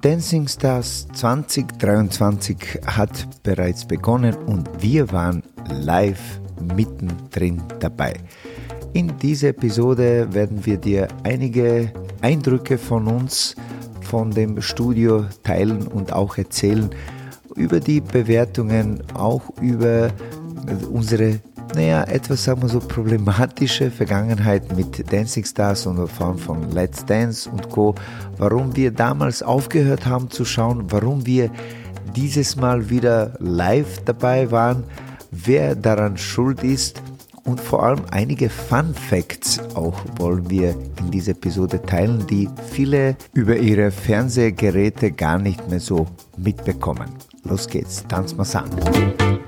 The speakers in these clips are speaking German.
Dancing Stars 2023 hat bereits begonnen und wir waren live mittendrin dabei. In dieser Episode werden wir dir einige Eindrücke von uns, von dem Studio teilen und auch erzählen über die Bewertungen, auch über unsere naja, etwas, sagen wir so, problematische Vergangenheit mit Dancing Stars und vor allem von Let's Dance und Co. Warum wir damals aufgehört haben zu schauen, warum wir dieses Mal wieder live dabei waren, wer daran schuld ist und vor allem einige Fun Facts auch wollen wir in dieser Episode teilen, die viele über ihre Fernsehgeräte gar nicht mehr so mitbekommen. Los geht's, tanz mal an.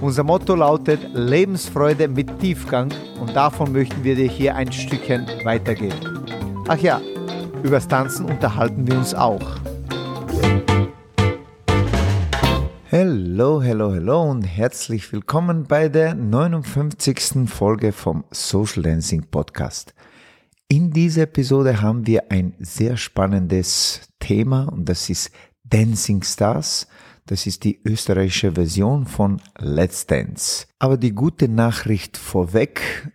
Unser Motto lautet Lebensfreude mit Tiefgang und davon möchten wir dir hier ein Stückchen weitergeben. Ach ja, übers Tanzen unterhalten wir uns auch. Hallo, hallo, hallo und herzlich willkommen bei der 59. Folge vom Social Dancing Podcast. In dieser Episode haben wir ein sehr spannendes Thema und das ist Dancing Stars. Das ist die österreichische Version von Let's Dance. Aber die gute Nachricht vorweg,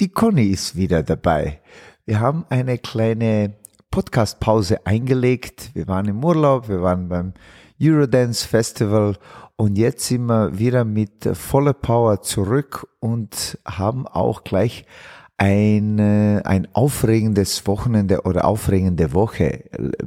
die Conny ist wieder dabei. Wir haben eine kleine Podcast-Pause eingelegt. Wir waren im Urlaub, wir waren beim Eurodance Festival und jetzt sind wir wieder mit voller Power zurück und haben auch gleich ein, ein aufregendes Wochenende oder aufregende Woche,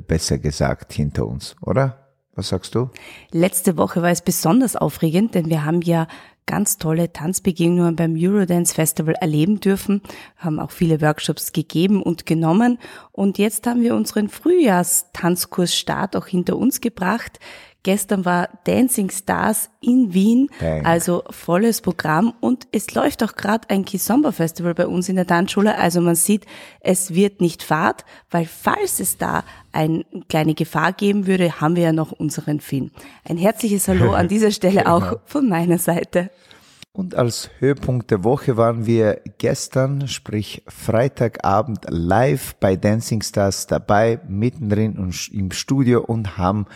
besser gesagt, hinter uns, oder? Was sagst du? Letzte Woche war es besonders aufregend, denn wir haben ja ganz tolle Tanzbegegnungen beim Eurodance Festival erleben dürfen, haben auch viele Workshops gegeben und genommen und jetzt haben wir unseren Frühjahrstanzkursstart auch hinter uns gebracht. Gestern war Dancing Stars in Wien, Dang. also volles Programm und es läuft auch gerade ein Kizomba Festival bei uns in der Tanzschule. Also man sieht, es wird nicht Fahrt, weil falls es da eine kleine Gefahr geben würde, haben wir ja noch unseren Finn. Ein herzliches Hallo an dieser Stelle auch genau. von meiner Seite. Und als Höhepunkt der Woche waren wir gestern, sprich Freitagabend, live bei Dancing Stars dabei, mittendrin im Studio und haben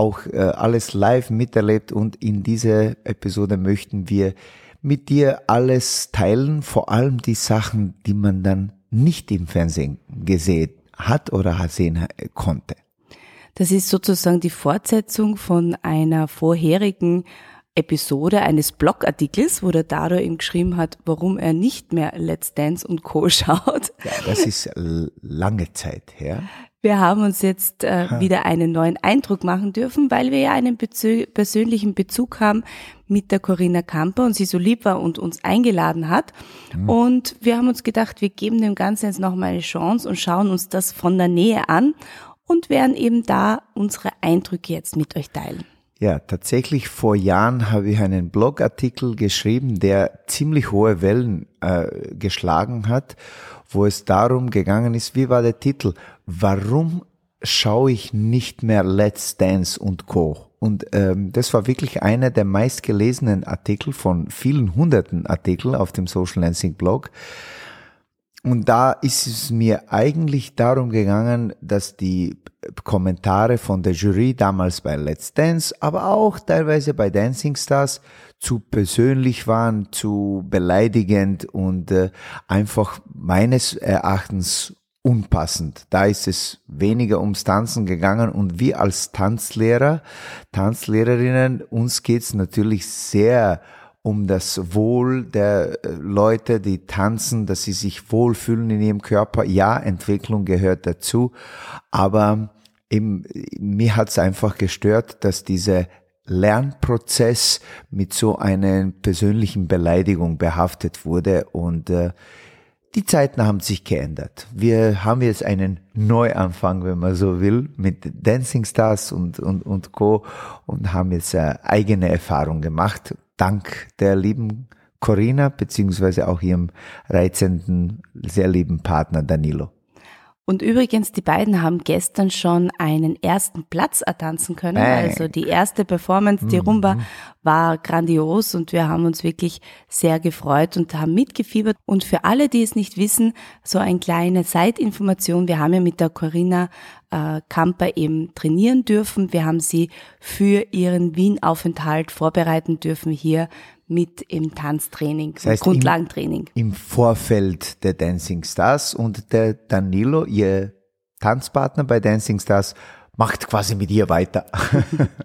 auch äh, alles live miterlebt und in dieser Episode möchten wir mit dir alles teilen, vor allem die Sachen, die man dann nicht im Fernsehen gesehen hat oder sehen konnte. Das ist sozusagen die Fortsetzung von einer vorherigen Episode eines Blogartikels, wo der Dado ihm geschrieben hat, warum er nicht mehr Let's Dance und Co. schaut. Ja, das ist lange Zeit her. Wir haben uns jetzt äh, wieder einen neuen Eindruck machen dürfen, weil wir ja einen Bezü persönlichen Bezug haben mit der Corinna Kamper und sie so lieb war und uns eingeladen hat. Mhm. Und wir haben uns gedacht, wir geben dem Ganzen jetzt nochmal eine Chance und schauen uns das von der Nähe an und werden eben da unsere Eindrücke jetzt mit euch teilen. Ja, tatsächlich vor Jahren habe ich einen Blogartikel geschrieben, der ziemlich hohe Wellen äh, geschlagen hat, wo es darum gegangen ist, wie war der Titel? Warum schaue ich nicht mehr Let's Dance und Co. Und ähm, das war wirklich einer der meistgelesenen Artikel von vielen hunderten Artikeln auf dem Social Dancing Blog. Und da ist es mir eigentlich darum gegangen, dass die Kommentare von der Jury damals bei Let's Dance, aber auch teilweise bei Dancing Stars zu persönlich waren, zu beleidigend und äh, einfach meines Erachtens unpassend. Da ist es weniger ums Tanzen gegangen und wir als Tanzlehrer, Tanzlehrerinnen, uns geht's natürlich sehr um das Wohl der äh, Leute, die tanzen, dass sie sich wohlfühlen in ihrem Körper. Ja, Entwicklung gehört dazu, aber eben, mir hat es einfach gestört, dass dieser Lernprozess mit so einer persönlichen Beleidigung behaftet wurde und äh, die Zeiten haben sich geändert. Wir haben jetzt einen Neuanfang, wenn man so will, mit Dancing Stars und, und, und Co. und haben jetzt äh, eigene Erfahrung gemacht, dank der lieben Corinna, beziehungsweise auch ihrem reizenden, sehr lieben Partner Danilo. Und übrigens, die beiden haben gestern schon einen ersten Platz ertanzen können. Bang. Also die erste Performance, die Rumba, mhm. war grandios und wir haben uns wirklich sehr gefreut und haben mitgefiebert. Und für alle, die es nicht wissen, so eine kleine Zeitinformation. Wir haben ja mit der Corinna äh, Kamper eben trainieren dürfen. Wir haben sie für ihren Wien-Aufenthalt vorbereiten dürfen hier mit im Tanztraining, das heißt Grundlagentraining. Im, Im, Vorfeld der Dancing Stars und der Danilo, ihr Tanzpartner bei Dancing Stars, macht quasi mit ihr weiter.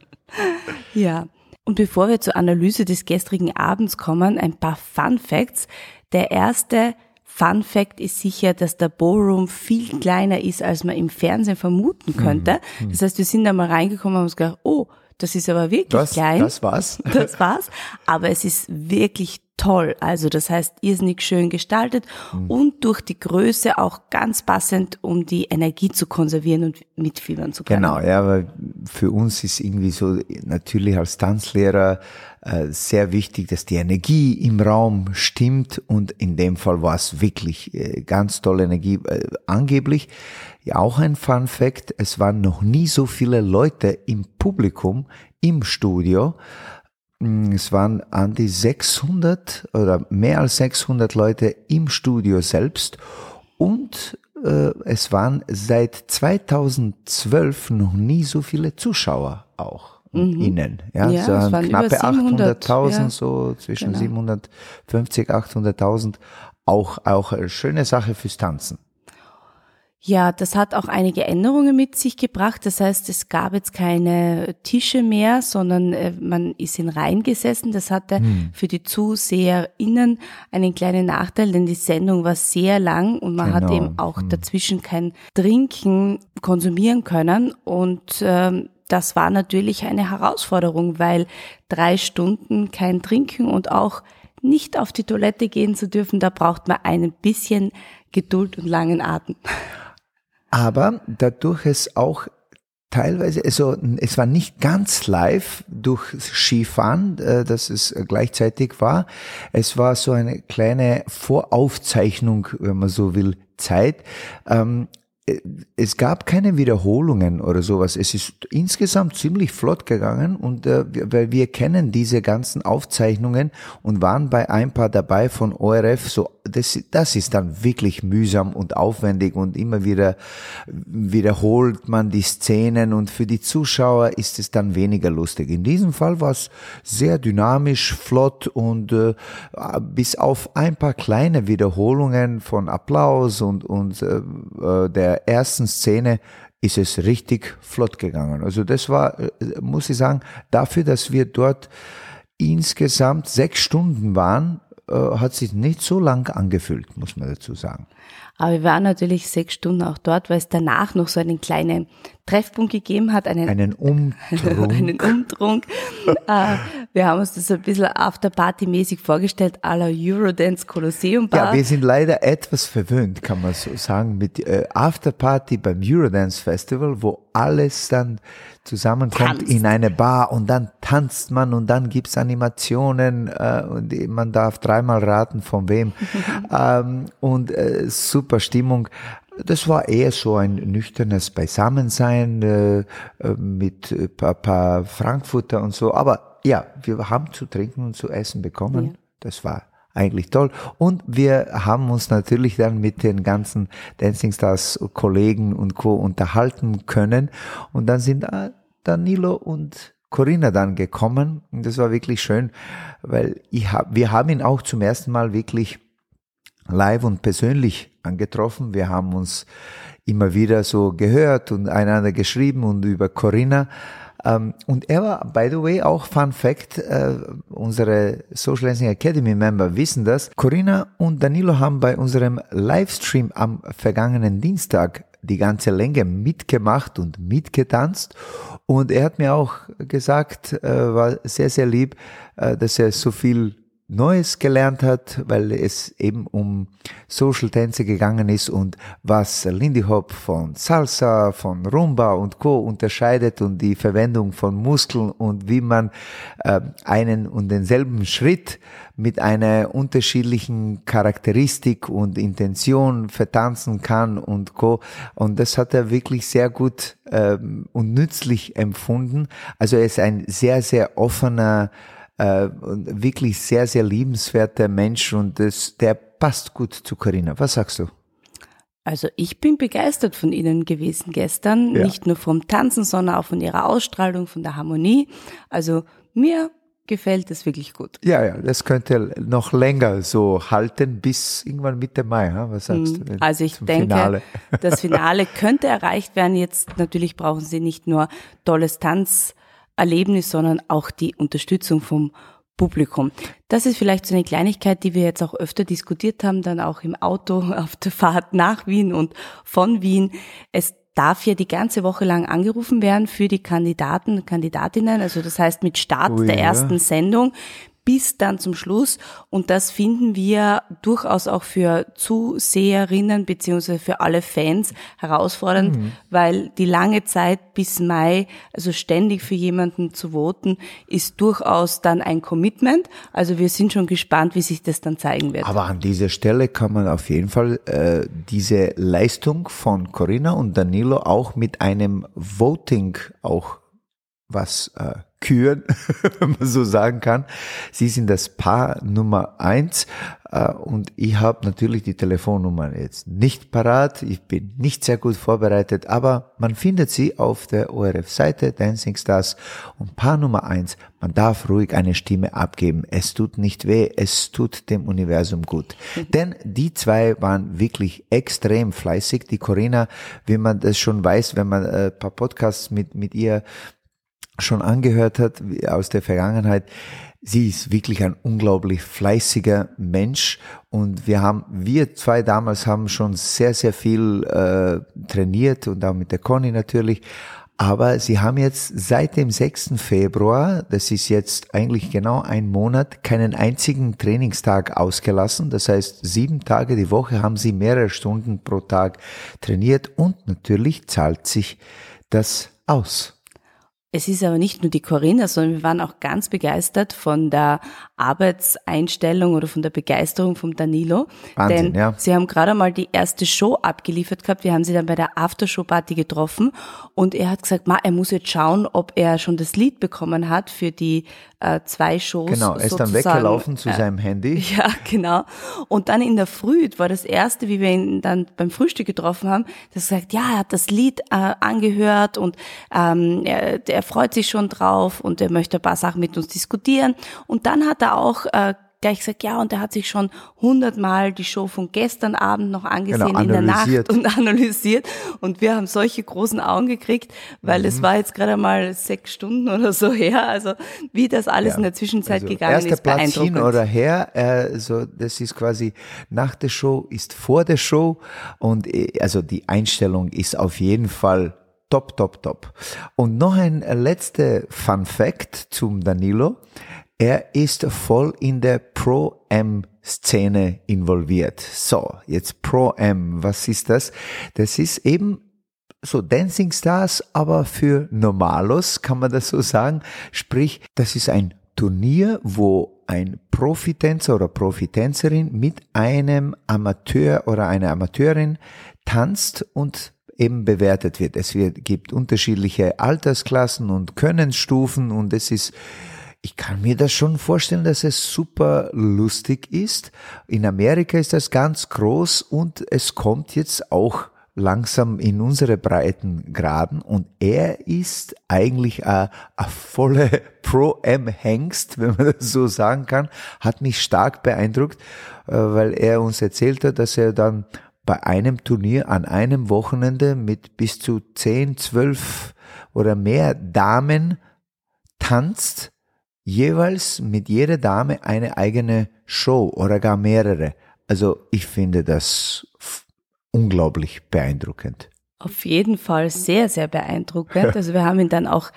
ja. Und bevor wir zur Analyse des gestrigen Abends kommen, ein paar Fun Facts. Der erste Fun Fact ist sicher, dass der Ballroom viel kleiner ist, als man im Fernsehen vermuten könnte. Mhm. Das heißt, wir sind da mal reingekommen und haben uns gedacht, oh, das ist aber wirklich das, klein. Das war's. Das war's. Aber es ist wirklich toll. Also das heißt, irrsinnig schön gestaltet mhm. und durch die Größe auch ganz passend, um die Energie zu konservieren und mitfiebern zu können. Genau, ja, weil für uns ist irgendwie so natürlich als Tanzlehrer äh, sehr wichtig, dass die Energie im Raum stimmt und in dem Fall war es wirklich äh, ganz tolle Energie. Äh, angeblich ja, auch ein Fun Fact, es waren noch nie so viele Leute im Publikum, im Studio. Mm, es waren an die 600 oder mehr als 600 Leute im Studio selbst und äh, es waren seit 2012 noch nie so viele Zuschauer auch mhm. innen. Ja, ja so knappe 800.000, ja. so zwischen genau. 750, 800.000. Auch, auch eine schöne Sache fürs Tanzen. Ja, das hat auch einige Änderungen mit sich gebracht. Das heißt, es gab jetzt keine Tische mehr, sondern äh, man ist in Reihen gesessen. Das hatte hm. für die ZuseherInnen einen kleinen Nachteil, denn die Sendung war sehr lang und man genau. hat eben auch hm. dazwischen kein Trinken konsumieren können. Und ähm, das war natürlich eine Herausforderung, weil drei Stunden kein Trinken und auch nicht auf die Toilette gehen zu dürfen, da braucht man ein bisschen Geduld und langen Atem. Aber dadurch es auch teilweise, also es war nicht ganz live durch Skifahren, äh, dass es gleichzeitig war. Es war so eine kleine Voraufzeichnung, wenn man so will, Zeit. Es gab keine Wiederholungen oder sowas. Es ist insgesamt ziemlich flott gegangen und äh, weil wir kennen diese ganzen Aufzeichnungen und waren bei ein paar dabei von ORF. So, das, das ist dann wirklich mühsam und aufwendig und immer wieder wiederholt man die Szenen und für die Zuschauer ist es dann weniger lustig. In diesem Fall war es sehr dynamisch, flott und äh, bis auf ein paar kleine Wiederholungen von Applaus und und äh, äh der ersten Szene ist es richtig flott gegangen. Also das war, äh, muss ich sagen, dafür, dass wir dort insgesamt sechs Stunden waren, äh, hat sich nicht so lang angefühlt, muss man dazu sagen. Aber wir waren natürlich sechs Stunden auch dort, weil es danach noch so einen kleinen Treffpunkt gegeben hat. Einen, einen Umtrunk. einen Umtrunk. äh, wir haben uns das ein bisschen Afterparty-mäßig vorgestellt, à la Eurodance Colosseum Bar. Ja, wir sind leider etwas verwöhnt, kann man so sagen, mit äh, Afterparty beim Eurodance Festival, wo alles dann zusammenkommt tanzt. in eine Bar und dann tanzt man und dann gibt's Animationen äh, und man darf dreimal raten von wem ähm, und äh, super Stimmung. Das war eher so ein nüchternes Beisammensein äh, äh mit ein paar, paar Frankfurter und so. Aber ja, wir haben zu trinken und zu essen bekommen. Ja. Das war eigentlich toll. Und wir haben uns natürlich dann mit den ganzen Dancing Stars Kollegen und Co. unterhalten können. Und dann sind Danilo und Corinna dann gekommen. Und das war wirklich schön, weil ich hab, wir haben ihn auch zum ersten Mal wirklich live und persönlich angetroffen. Wir haben uns immer wieder so gehört und einander geschrieben und über Corinna. Ähm, und er war, by the way, auch Fun Fact, äh, unsere Social Dancing Academy Member wissen das. Corinna und Danilo haben bei unserem Livestream am vergangenen Dienstag die ganze Länge mitgemacht und mitgetanzt. Und er hat mir auch gesagt, äh, war sehr, sehr lieb, äh, dass er so viel Neues gelernt hat, weil es eben um Social Tänze gegangen ist und was Lindy Hop von Salsa, von Rumba und Co. unterscheidet und die Verwendung von Muskeln und wie man äh, einen und denselben Schritt mit einer unterschiedlichen Charakteristik und Intention vertanzen kann und Co. Und das hat er wirklich sehr gut ähm, und nützlich empfunden. Also er ist ein sehr, sehr offener äh, wirklich sehr, sehr liebenswerter Mensch und das, der passt gut zu Corinna. Was sagst du? Also ich bin begeistert von Ihnen gewesen gestern, ja. nicht nur vom Tanzen, sondern auch von Ihrer Ausstrahlung, von der Harmonie. Also mir gefällt es wirklich gut. Ja, ja, das könnte noch länger so halten bis irgendwann Mitte Mai. Was sagst du? Hm, also ich denke, Finale? das Finale könnte erreicht werden. Jetzt natürlich brauchen Sie nicht nur tolles Tanz Erlebnis, sondern auch die Unterstützung vom Publikum. Das ist vielleicht so eine Kleinigkeit, die wir jetzt auch öfter diskutiert haben, dann auch im Auto auf der Fahrt nach Wien und von Wien. Es darf ja die ganze Woche lang angerufen werden für die Kandidaten, Kandidatinnen. Also das heißt mit Start oh ja. der ersten Sendung bis dann zum Schluss. Und das finden wir durchaus auch für Zuseherinnen beziehungsweise für alle Fans herausfordernd, mhm. weil die lange Zeit bis Mai, also ständig für jemanden zu voten, ist durchaus dann ein Commitment. Also wir sind schon gespannt, wie sich das dann zeigen wird. Aber an dieser Stelle kann man auf jeden Fall äh, diese Leistung von Corinna und Danilo auch mit einem Voting auch was äh, küren, wenn man so sagen kann. Sie sind das Paar Nummer eins äh, und ich habe natürlich die Telefonnummer jetzt nicht parat. Ich bin nicht sehr gut vorbereitet, aber man findet sie auf der ORF-Seite Dancing Stars und Paar Nummer eins. Man darf ruhig eine Stimme abgeben. Es tut nicht weh, es tut dem Universum gut. Mhm. Denn die zwei waren wirklich extrem fleißig. Die Corinna, wie man das schon weiß, wenn man ein paar Podcasts mit, mit ihr schon angehört hat aus der Vergangenheit, sie ist wirklich ein unglaublich fleißiger Mensch und wir haben, wir zwei damals haben schon sehr, sehr viel äh, trainiert und auch mit der Conny natürlich. Aber sie haben jetzt seit dem 6. Februar, das ist jetzt eigentlich genau ein Monat, keinen einzigen Trainingstag ausgelassen. Das heißt, sieben Tage die Woche haben sie mehrere Stunden pro Tag trainiert und natürlich zahlt sich das aus. Es ist aber nicht nur die Corinna, sondern wir waren auch ganz begeistert von der Arbeitseinstellung oder von der Begeisterung vom Danilo. Wahnsinn, denn ja. sie haben gerade mal die erste Show abgeliefert gehabt. Wir haben sie dann bei der Aftershow-Party getroffen und er hat gesagt, ma, er muss jetzt schauen, ob er schon das Lied bekommen hat für die äh, zwei Shows. Genau, er ist dann weggelaufen zu äh, seinem Handy. Ja, genau. Und dann in der Früh war das erste, wie wir ihn dann beim Frühstück getroffen haben, dass er sagt, ja, er hat das Lied äh, angehört und ähm, er, er freut sich schon drauf und er möchte ein paar Sachen mit uns diskutieren. Und dann hat er auch äh, gleich gesagt, ja, und er hat sich schon hundertmal die Show von gestern Abend noch angesehen genau, in der Nacht und analysiert. Und wir haben solche großen Augen gekriegt, weil mhm. es war jetzt gerade mal sechs Stunden oder so her. Also wie das alles ja. in der Zwischenzeit also gegangen erster ist, Platz hin oder her. Also das ist quasi nach der Show ist vor der Show und äh, also die Einstellung ist auf jeden Fall top, top, top. Und noch ein letzter Fun Fact zum Danilo. Er ist voll in der Pro-M-Szene involviert. So, jetzt Pro-M, was ist das? Das ist eben so Dancing Stars, aber für Normalos, kann man das so sagen. Sprich, das ist ein Turnier, wo ein Profitänzer oder Profitänzerin mit einem Amateur oder einer Amateurin tanzt und eben bewertet wird. Es wird, gibt unterschiedliche Altersklassen und Könnensstufen und es ist ich kann mir das schon vorstellen, dass es super lustig ist. In Amerika ist das ganz groß und es kommt jetzt auch langsam in unsere Breitengraden und er ist eigentlich ein, ein volle Pro-M-Hengst, wenn man das so sagen kann, hat mich stark beeindruckt, äh, weil er uns erzählt hat, dass er dann bei einem Turnier an einem Wochenende mit bis zu 10, 12 oder mehr Damen tanzt jeweils mit jeder Dame eine eigene Show oder gar mehrere. Also ich finde das unglaublich beeindruckend. Auf jeden Fall sehr, sehr beeindruckend. Also wir haben ihn dann auch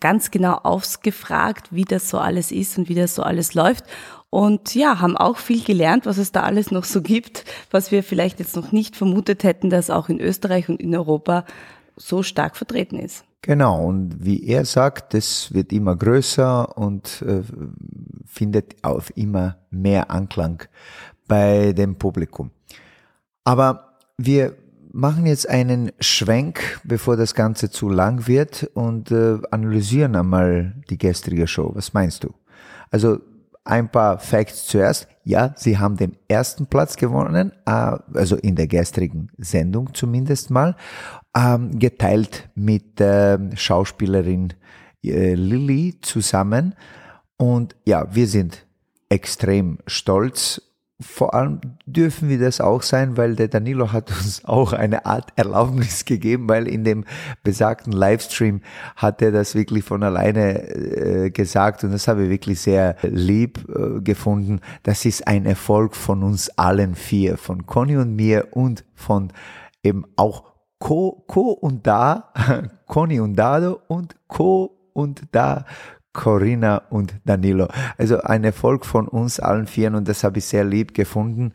ganz genau ausgefragt, wie das so alles ist und wie das so alles läuft. Und ja, haben auch viel gelernt, was es da alles noch so gibt, was wir vielleicht jetzt noch nicht vermutet hätten, dass auch in Österreich und in Europa so stark vertreten ist. Genau, und wie er sagt, es wird immer größer und äh, findet auf immer mehr Anklang bei dem Publikum. Aber wir machen jetzt einen Schwenk, bevor das Ganze zu lang wird und äh, analysieren einmal die gestrige Show. Was meinst du? Also ein paar Facts zuerst. Ja, sie haben den ersten Platz gewonnen, äh, also in der gestrigen Sendung zumindest mal, ähm, geteilt mit äh, Schauspielerin äh, Lilly zusammen. Und ja, wir sind extrem stolz vor allem dürfen wir das auch sein, weil der Danilo hat uns auch eine Art Erlaubnis gegeben, weil in dem besagten Livestream hat er das wirklich von alleine äh, gesagt und das habe ich wirklich sehr lieb äh, gefunden. Das ist ein Erfolg von uns allen vier, von Conny und mir und von eben auch Co, Co und Da, Conny und Dado und Co und Da Corinna und Danilo. Also ein Erfolg von uns allen vieren und das habe ich sehr lieb gefunden,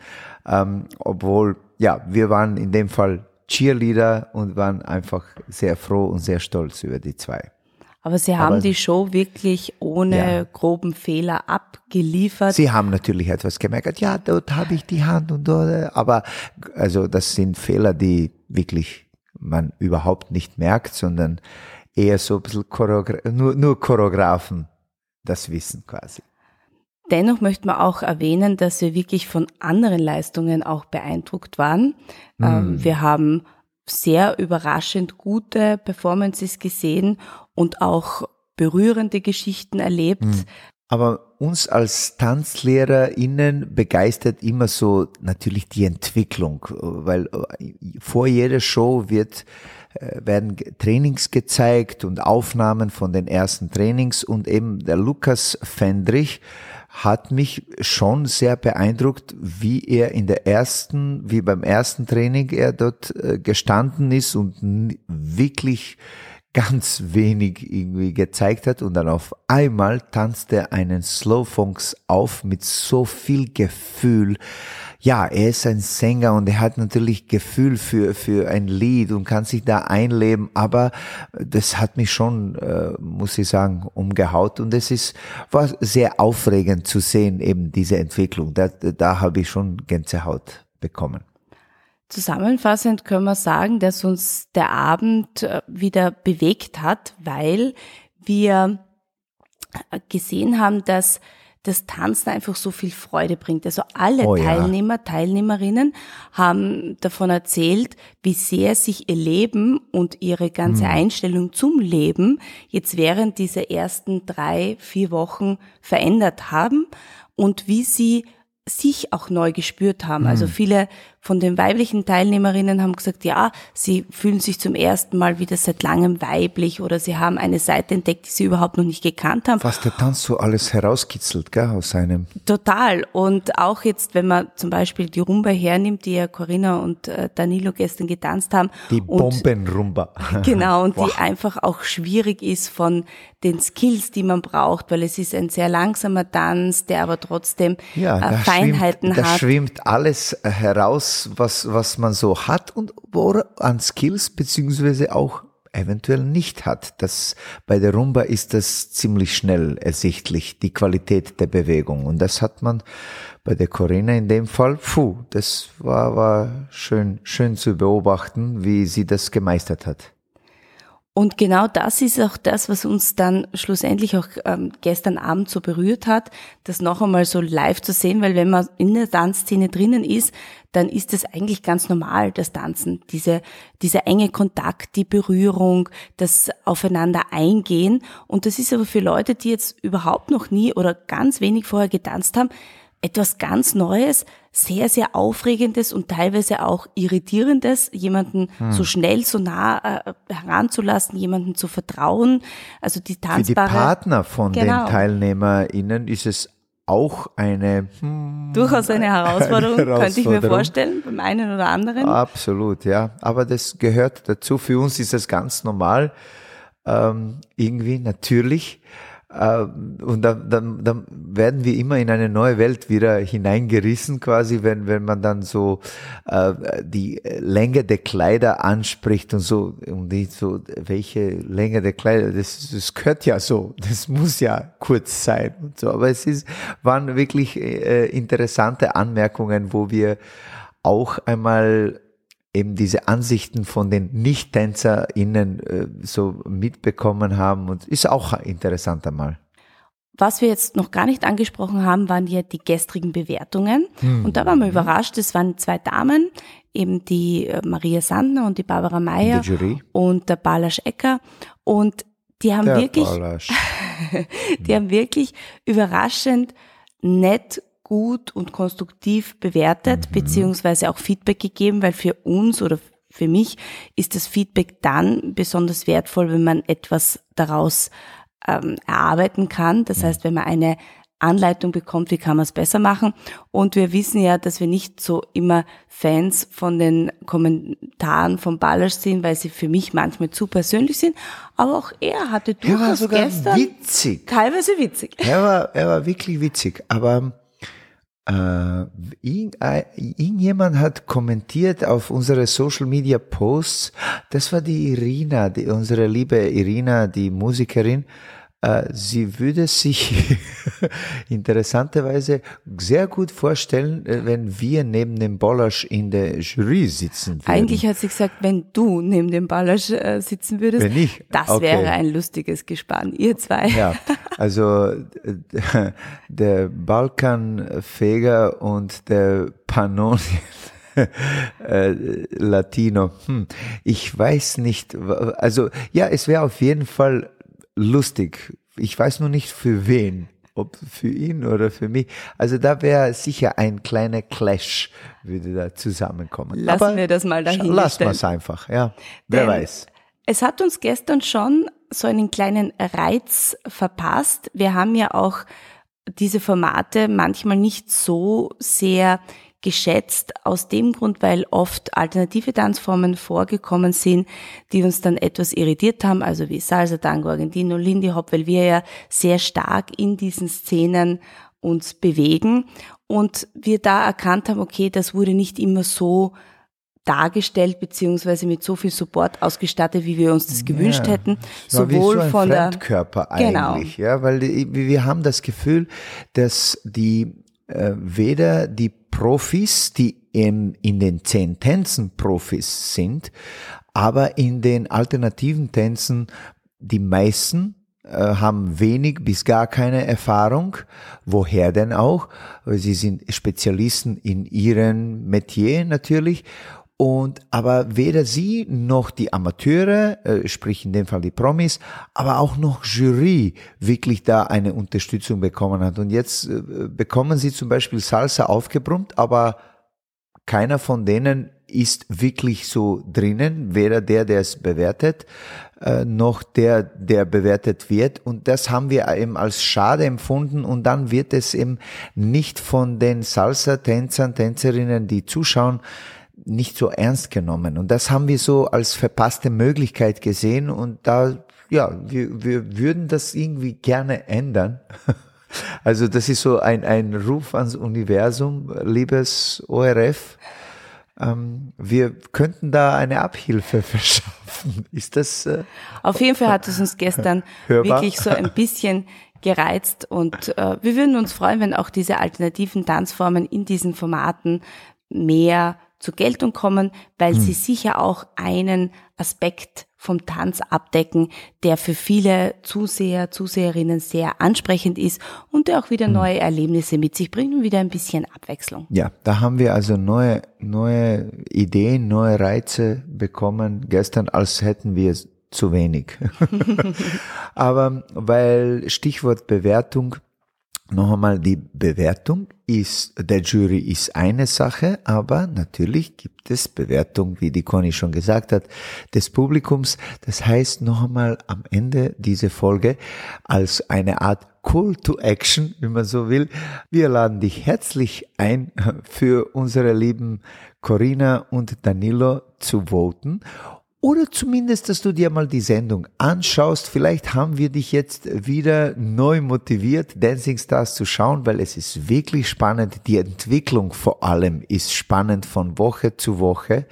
ähm, obwohl, ja, wir waren in dem Fall Cheerleader und waren einfach sehr froh und sehr stolz über die zwei. Aber Sie haben Aber, die Show wirklich ohne ja. groben Fehler abgeliefert. Sie haben natürlich etwas gemerkt, ja, dort habe ich die Hand und dort, aber also das sind Fehler, die wirklich man überhaupt nicht merkt, sondern eher so ein bisschen Choreogra nur, nur Choreografen das wissen quasi. Dennoch möchte man auch erwähnen, dass wir wirklich von anderen Leistungen auch beeindruckt waren. Mm. Wir haben sehr überraschend gute Performances gesehen und auch berührende Geschichten erlebt. Mm. Aber uns als TanzlehrerInnen begeistert immer so natürlich die Entwicklung, weil vor jeder Show wird werden Trainings gezeigt und Aufnahmen von den ersten Trainings. Und eben der Lukas Fendrich hat mich schon sehr beeindruckt, wie er in der ersten, wie beim ersten Training er dort äh, gestanden ist und wirklich ganz wenig irgendwie gezeigt hat. Und dann auf einmal tanzt er einen Slowfunks auf mit so viel Gefühl ja, er ist ein Sänger und er hat natürlich Gefühl für, für ein Lied und kann sich da einleben, aber das hat mich schon, äh, muss ich sagen, umgehaut und es ist, war sehr aufregend zu sehen, eben diese Entwicklung. Da, da habe ich schon Gänsehaut bekommen. Zusammenfassend können wir sagen, dass uns der Abend äh, wieder bewegt hat, weil wir gesehen haben, dass das Tanzen einfach so viel Freude bringt. Also alle oh, Teilnehmer, ja. Teilnehmerinnen haben davon erzählt, wie sehr sich ihr Leben und ihre ganze hm. Einstellung zum Leben jetzt während dieser ersten drei, vier Wochen verändert haben und wie sie sich auch neu gespürt haben. Also hm. viele von den weiblichen Teilnehmerinnen haben gesagt, ja, sie fühlen sich zum ersten Mal wieder seit langem weiblich oder sie haben eine Seite entdeckt, die sie überhaupt noch nicht gekannt haben. Was der Tanz so alles herauskitzelt, gell, aus einem. Total. Und auch jetzt, wenn man zum Beispiel die Rumba hernimmt, die ja Corinna und äh, Danilo gestern getanzt haben. Die Bombenrumba. Genau, und wow. die einfach auch schwierig ist von den Skills, die man braucht, weil es ist ein sehr langsamer Tanz, der aber trotzdem ja, äh, Feinheiten schwimmt, hat. Da schwimmt alles heraus was, was man so hat und wo an Skills beziehungsweise auch eventuell nicht hat. Das, bei der Rumba ist das ziemlich schnell ersichtlich, die Qualität der Bewegung. Und das hat man bei der Corinna in dem Fall, puh, das war, war schön, schön zu beobachten, wie sie das gemeistert hat. Und genau das ist auch das, was uns dann schlussendlich auch ähm, gestern Abend so berührt hat, das noch einmal so live zu sehen, weil wenn man in der Tanzszene drinnen ist, dann ist es eigentlich ganz normal, das Tanzen, diese, dieser enge Kontakt, die Berührung, das Aufeinander eingehen. Und das ist aber für Leute, die jetzt überhaupt noch nie oder ganz wenig vorher getanzt haben, etwas ganz Neues, sehr, sehr Aufregendes und teilweise auch Irritierendes, jemanden hm. so schnell, so nah äh, heranzulassen, jemanden zu vertrauen. Also die tanzbare... Für die Partner von genau. den TeilnehmerInnen ist es auch eine hm, durchaus eine Herausforderung, eine Herausforderung, könnte ich mir vorstellen, beim einen oder anderen. Absolut, ja. Aber das gehört dazu. Für uns ist es ganz normal, ähm, irgendwie natürlich. Äh, und dann, dann, dann werden wir immer in eine neue Welt wieder hineingerissen, quasi, wenn, wenn man dann so äh, die Länge der Kleider anspricht und so, und nicht so, welche Länge der Kleider, das, das gehört ja so, das muss ja kurz sein und so. Aber es ist, waren wirklich äh, interessante Anmerkungen, wo wir auch einmal eben diese Ansichten von den Nicht-TänzerInnen äh, so mitbekommen haben und ist auch interessant einmal. Was wir jetzt noch gar nicht angesprochen haben, waren ja die gestrigen Bewertungen. Hm. Und da waren wir überrascht, es waren zwei Damen, eben die äh, Maria Sandner und die Barbara Meyer und der Balasch Ecker. Und die haben der wirklich, die haben wirklich überraschend nett gut und konstruktiv bewertet, mhm. beziehungsweise auch Feedback gegeben, weil für uns oder für mich ist das Feedback dann besonders wertvoll, wenn man etwas daraus ähm, erarbeiten kann. Das heißt, wenn man eine Anleitung bekommt, wie kann man es besser machen. Und wir wissen ja, dass wir nicht so immer Fans von den Kommentaren von Ballasch sind, weil sie für mich manchmal zu persönlich sind. Aber auch er hatte durchaus er war sogar gestern witzig. teilweise witzig. Er war, er war wirklich witzig. Aber äh, irgendjemand hat kommentiert auf unsere Social Media Posts, das war die Irina, die, unsere liebe Irina, die Musikerin, sie würde sich interessanterweise sehr gut vorstellen, äh, wenn wir neben dem Ballasch in der Jury sitzen würden. Eigentlich hat sie gesagt, wenn du neben dem Ballasch äh, sitzen würdest, wenn ich? das okay. wäre ein lustiges Gespann, ihr zwei. Ja, also der Balkanfeger und der Pannonien Latino. Hm, ich weiß nicht, also ja, es wäre auf jeden Fall lustig. Ich weiß nur nicht für wen. Ob für ihn oder für mich. Also da wäre sicher ein kleiner Clash, würde da zusammenkommen. Lassen Aber wir das mal dahin. Lassen wir es einfach, ja. Wer Denn weiß. Es hat uns gestern schon so einen kleinen Reiz verpasst. Wir haben ja auch diese Formate manchmal nicht so sehr geschätzt aus dem Grund, weil oft alternative Tanzformen vorgekommen sind, die uns dann etwas irritiert haben, also wie Salsa, Tango, Argentino, Lindy Hop, weil wir ja sehr stark in diesen Szenen uns bewegen und wir da erkannt haben, okay, das wurde nicht immer so dargestellt beziehungsweise mit so viel Support ausgestattet, wie wir uns das gewünscht ja, hätten, sowohl so von der Körper genau. eigentlich, genau. ja, weil wir haben das Gefühl, dass die äh, weder die Profis, die in, in den zehn Tänzen Profis sind, aber in den alternativen Tänzen die meisten äh, haben wenig bis gar keine Erfahrung. Woher denn auch? Sie sind Spezialisten in ihrem Metier natürlich und aber weder sie noch die Amateure, äh, sprich in dem Fall die Promis, aber auch noch Jury wirklich da eine Unterstützung bekommen hat. Und jetzt äh, bekommen sie zum Beispiel Salsa aufgebrummt, aber keiner von denen ist wirklich so drinnen, weder der, der es bewertet, äh, noch der, der bewertet wird. Und das haben wir eben als schade empfunden. Und dann wird es eben nicht von den Salsa-Tänzern, Tänzerinnen, die zuschauen, nicht so ernst genommen. Und das haben wir so als verpasste Möglichkeit gesehen und da, ja, wir, wir würden das irgendwie gerne ändern. Also das ist so ein, ein Ruf ans Universum, liebes ORF. Ähm, wir könnten da eine Abhilfe verschaffen. Ist das? Äh, Auf jeden Fall hat es uns gestern hörbar? wirklich so ein bisschen gereizt und äh, wir würden uns freuen, wenn auch diese alternativen Tanzformen in diesen Formaten mehr zur Geltung kommen, weil hm. sie sicher auch einen Aspekt vom Tanz abdecken, der für viele Zuseher, Zuseherinnen sehr ansprechend ist und der auch wieder hm. neue Erlebnisse mit sich bringt und wieder ein bisschen Abwechslung. Ja, da haben wir also neue, neue Ideen, neue Reize bekommen gestern, als hätten wir zu wenig. Aber weil Stichwort Bewertung, noch einmal, die Bewertung ist, der Jury ist eine Sache, aber natürlich gibt es Bewertung, wie die Conny schon gesagt hat, des Publikums. Das heißt noch einmal am Ende diese Folge als eine Art Call to Action, wenn man so will. Wir laden dich herzlich ein, für unsere lieben Corinna und Danilo zu voten oder zumindest, dass du dir mal die Sendung anschaust. Vielleicht haben wir dich jetzt wieder neu motiviert, Dancing Stars zu schauen, weil es ist wirklich spannend. Die Entwicklung vor allem ist spannend von Woche zu Woche.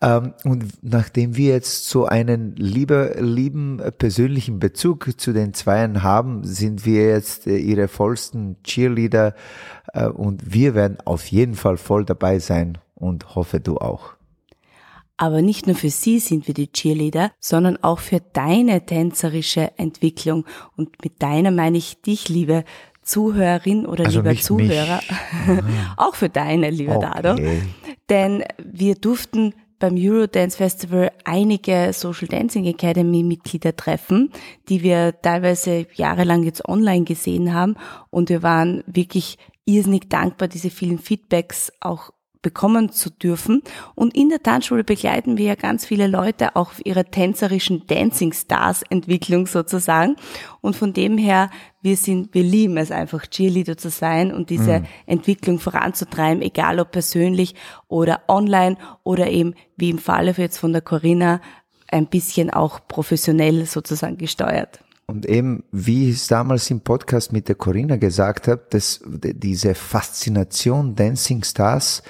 Ähm, und nachdem wir jetzt so einen lieber, lieben persönlichen Bezug zu den Zweien haben, sind wir jetzt äh, ihre vollsten Cheerleader äh, und wir werden auf jeden Fall voll dabei sein und hoffe du auch. Aber nicht nur für sie sind wir die Cheerleader, sondern auch für deine tänzerische Entwicklung. Und mit deiner meine ich dich, liebe Zuhörerin oder also lieber Zuhörer. auch für deine, lieber Okay. Dado. Denn wir durften beim Eurodance Festival einige Social Dancing Academy Mitglieder treffen, die wir teilweise jahrelang jetzt online gesehen haben. Und wir waren wirklich irrsinnig dankbar, diese vielen Feedbacks auch bekommen zu dürfen. Und in der Tanzschule begleiten wir ja ganz viele Leute auch auf ihrer tänzerischen Dancing Stars Entwicklung sozusagen. Und von dem her, wir sind, wir lieben es einfach, Cheerleader zu sein und diese Entwicklung voranzutreiben, egal ob persönlich oder online oder eben, wie im Falle jetzt von der Corinna, ein bisschen auch professionell sozusagen gesteuert. Und eben, wie ich es damals im Podcast mit der Corinna gesagt habe, dass diese Faszination Dancing Stars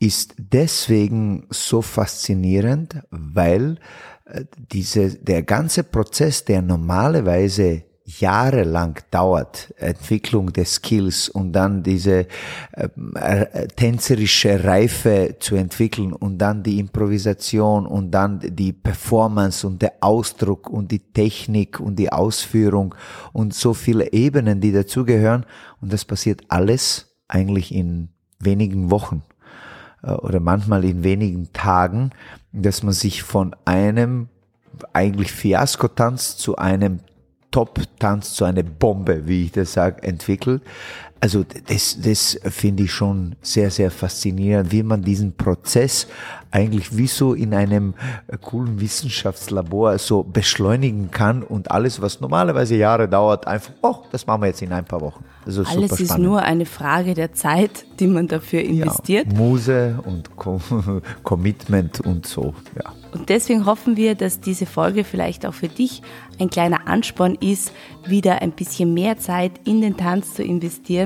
ist deswegen so faszinierend, weil äh, diese, der ganze Prozess, der normalerweise jahrelang dauert, Entwicklung des Skills und dann diese ähm, äh, tänzerische Reife zu entwickeln und dann die Improvisation und dann die Performance und der Ausdruck und die Technik und die Ausführung und so viele Ebenen, die dazugehören. Und das passiert alles eigentlich in wenigen Wochen äh, oder manchmal in wenigen Tagen, dass man sich von einem eigentlich Fiaskotanz zu einem Top-Tanz, zu einer Bombe, wie ich das sage, entwickelt. Also das, das finde ich schon sehr, sehr faszinierend, wie man diesen Prozess eigentlich wie so in einem coolen Wissenschaftslabor so beschleunigen kann und alles, was normalerweise Jahre dauert, einfach, oh, das machen wir jetzt in ein paar Wochen. Das ist Alles ist nur eine Frage der Zeit, die man dafür investiert. Ja, Muse und Com Commitment und so, ja. Und deswegen hoffen wir, dass diese Folge vielleicht auch für dich ein kleiner Ansporn ist, wieder ein bisschen mehr Zeit in den Tanz zu investieren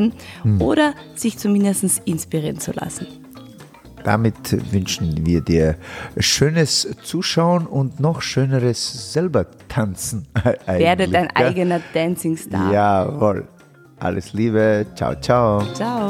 oder sich zumindest inspirieren zu lassen. Damit wünschen wir dir schönes Zuschauen und noch schöneres selber tanzen. Werde dein eigener Dancing Star. Jawohl. Alles Liebe. Ciao, ciao. Ciao.